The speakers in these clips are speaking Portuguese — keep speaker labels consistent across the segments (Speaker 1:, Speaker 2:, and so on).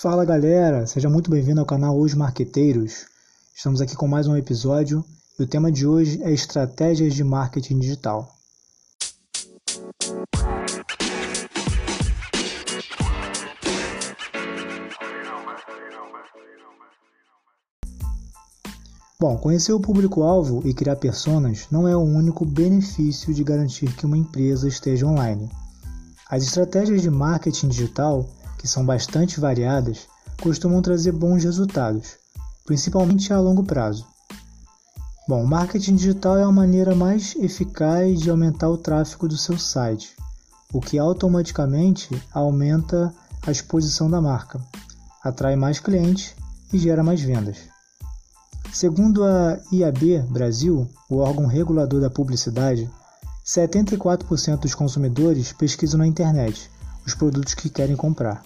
Speaker 1: Fala galera, seja muito bem-vindo ao canal Os Marqueteiros. Estamos aqui com mais um episódio e o tema de hoje é estratégias de marketing digital. Bom, conhecer o público-alvo e criar personas não é o único benefício de garantir que uma empresa esteja online. As estratégias de marketing digital que são bastante variadas, costumam trazer bons resultados, principalmente a longo prazo. Bom, o marketing digital é a maneira mais eficaz de aumentar o tráfego do seu site, o que automaticamente aumenta a exposição da marca, atrai mais clientes e gera mais vendas. Segundo a IAB Brasil, o órgão regulador da publicidade, 74% dos consumidores pesquisam na internet os produtos que querem comprar.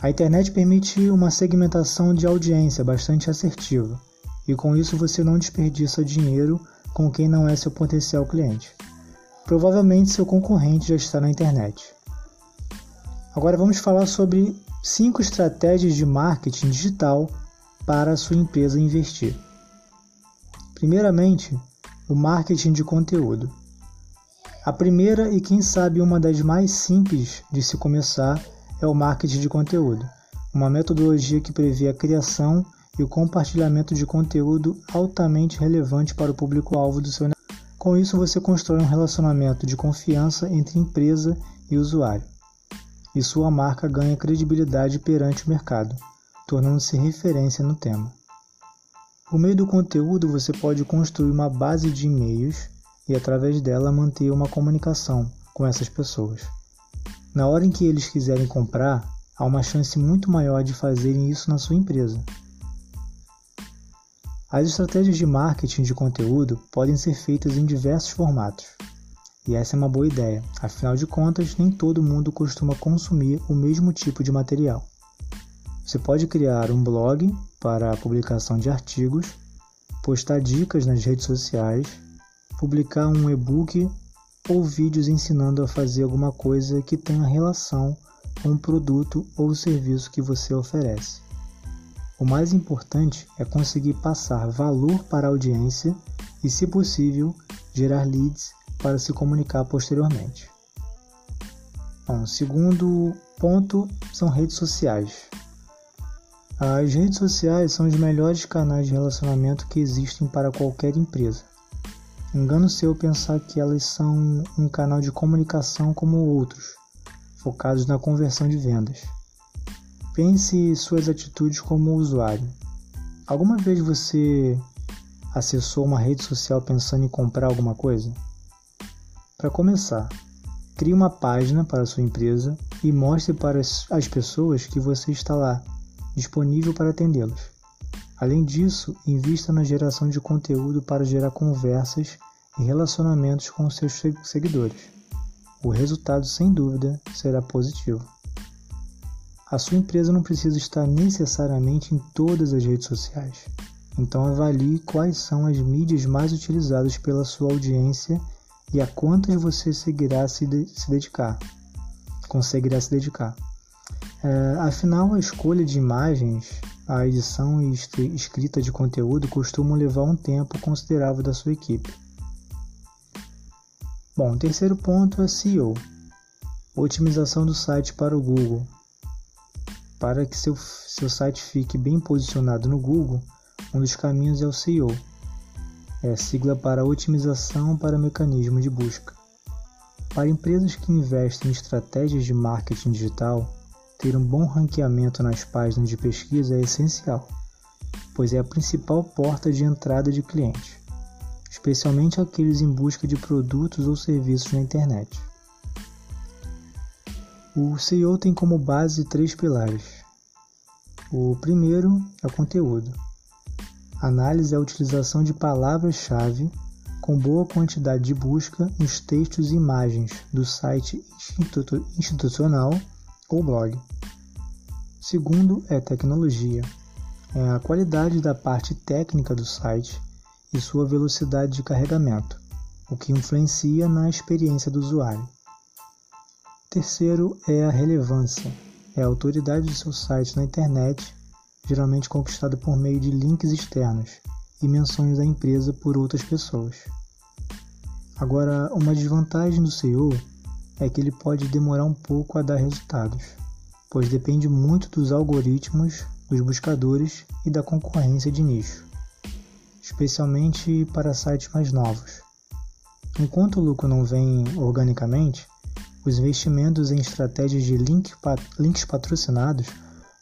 Speaker 1: A internet permite uma segmentação de audiência bastante assertiva, e com isso você não desperdiça dinheiro com quem não é seu potencial cliente. Provavelmente seu concorrente já está na internet. Agora vamos falar sobre 5 estratégias de marketing digital para a sua empresa investir. Primeiramente, o marketing de conteúdo. A primeira e quem sabe uma das mais simples de se começar é o marketing de conteúdo, uma metodologia que prevê a criação e o compartilhamento de conteúdo altamente relevante para o público-alvo do seu negócio. Com isso, você constrói um relacionamento de confiança entre empresa e usuário, e sua marca ganha credibilidade perante o mercado, tornando-se referência no tema. Por meio do conteúdo, você pode construir uma base de e-mails e, através dela, manter uma comunicação com essas pessoas. Na hora em que eles quiserem comprar, há uma chance muito maior de fazerem isso na sua empresa. As estratégias de marketing de conteúdo podem ser feitas em diversos formatos. E essa é uma boa ideia, afinal de contas, nem todo mundo costuma consumir o mesmo tipo de material. Você pode criar um blog para a publicação de artigos, postar dicas nas redes sociais, publicar um e-book ou vídeos ensinando a fazer alguma coisa que tenha relação com o produto ou serviço que você oferece. O mais importante é conseguir passar valor para a audiência e, se possível, gerar leads para se comunicar posteriormente. Bom, segundo ponto são redes sociais. As redes sociais são os melhores canais de relacionamento que existem para qualquer empresa. Engano seu pensar que elas são um canal de comunicação como outros, focados na conversão de vendas. Pense suas atitudes como usuário. Alguma vez você acessou uma rede social pensando em comprar alguma coisa? Para começar, crie uma página para sua empresa e mostre para as pessoas que você está lá, disponível para atendê-los. Além disso, invista na geração de conteúdo para gerar conversas e relacionamentos com seus seguidores. O resultado, sem dúvida, será positivo. A sua empresa não precisa estar necessariamente em todas as redes sociais. Então avalie quais são as mídias mais utilizadas pela sua audiência e a quantas você seguirá se, de se dedicar, conseguirá se dedicar. É, afinal, a escolha de imagens a edição e escrita de conteúdo costumam levar um tempo considerável da sua equipe. Bom, terceiro ponto é SEO, otimização do site para o Google. Para que seu, seu site fique bem posicionado no Google, um dos caminhos é o SEO, é sigla para Otimização para Mecanismo de Busca. Para empresas que investem em estratégias de marketing digital, ter um bom ranqueamento nas páginas de pesquisa é essencial, pois é a principal porta de entrada de clientes, especialmente aqueles em busca de produtos ou serviços na internet. O SEO tem como base três pilares. O primeiro é o conteúdo. Análise é a utilização de palavras-chave com boa quantidade de busca nos textos e imagens do site institucional ou blog. Segundo é tecnologia. É a qualidade da parte técnica do site e sua velocidade de carregamento, o que influencia na experiência do usuário. Terceiro é a relevância. é a autoridade do seu site na internet, geralmente conquistada por meio de links externos e menções da empresa por outras pessoas. Agora, uma desvantagem do SEO é que ele pode demorar um pouco a dar resultados, pois depende muito dos algoritmos, dos buscadores e da concorrência de nicho, especialmente para sites mais novos. Enquanto o lucro não vem organicamente, os investimentos em estratégias de link, links patrocinados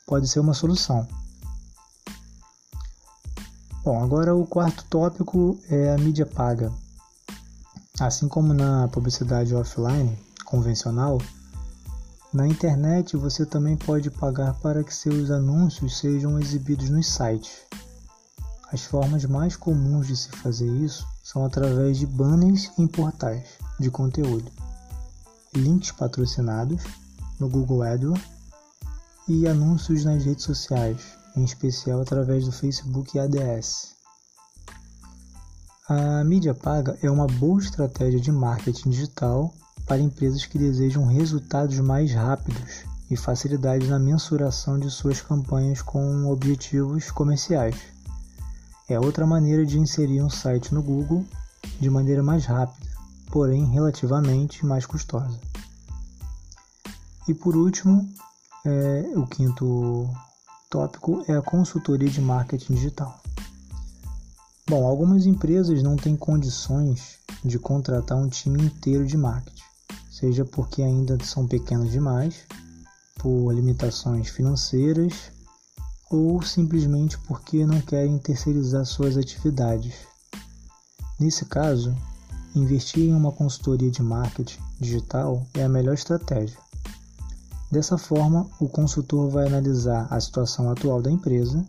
Speaker 1: pode ser uma solução. Bom, agora o quarto tópico é a mídia paga. Assim como na publicidade offline convencional, na internet você também pode pagar para que seus anúncios sejam exibidos nos sites. As formas mais comuns de se fazer isso são através de banners em portais de conteúdo links patrocinados no Google AdWords e anúncios nas redes sociais, em especial através do Facebook ADS. A mídia paga é uma boa estratégia de marketing digital para empresas que desejam resultados mais rápidos e facilidade na mensuração de suas campanhas com objetivos comerciais. É outra maneira de inserir um site no Google de maneira mais rápida porém relativamente mais custosa. E por último, é, o quinto tópico é a consultoria de marketing digital. Bom, algumas empresas não têm condições de contratar um time inteiro de marketing, seja porque ainda são pequenas demais, por limitações financeiras ou simplesmente porque não querem terceirizar suas atividades. Nesse caso, Investir em uma consultoria de marketing digital é a melhor estratégia. Dessa forma, o consultor vai analisar a situação atual da empresa,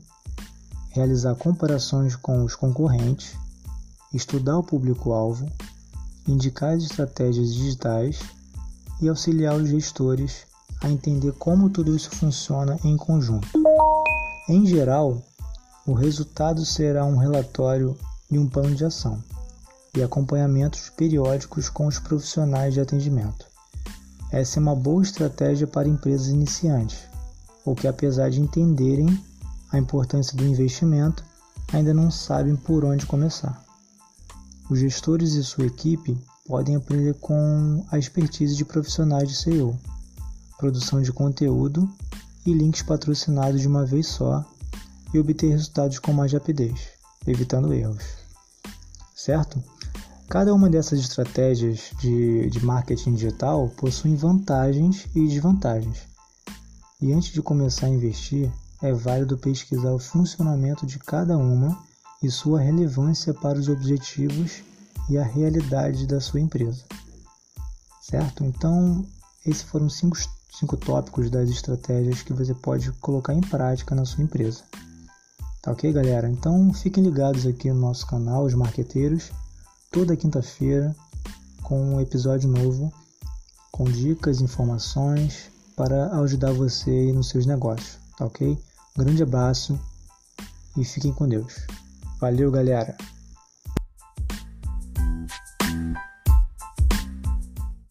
Speaker 1: realizar comparações com os concorrentes, estudar o público-alvo, indicar as estratégias digitais e auxiliar os gestores a entender como tudo isso funciona em conjunto. Em geral, o resultado será um relatório e um plano de ação e acompanhamentos periódicos com os profissionais de atendimento. Essa é uma boa estratégia para empresas iniciantes, ou que, apesar de entenderem a importância do investimento, ainda não sabem por onde começar. Os gestores e sua equipe podem aprender com a expertise de profissionais de SEO, produção de conteúdo e links patrocinados de uma vez só e obter resultados com mais rapidez, evitando erros. Certo? Cada uma dessas estratégias de, de marketing digital possui vantagens e desvantagens. E antes de começar a investir, é válido pesquisar o funcionamento de cada uma e sua relevância para os objetivos e a realidade da sua empresa. Certo? Então, esses foram cinco, cinco tópicos das estratégias que você pode colocar em prática na sua empresa. Tá ok, galera? Então, fiquem ligados aqui no nosso canal, os marqueteiros toda quinta-feira com um episódio novo com dicas, informações para ajudar você aí nos seus negócios, tá ok? Grande abraço e fiquem com Deus. Valeu, galera!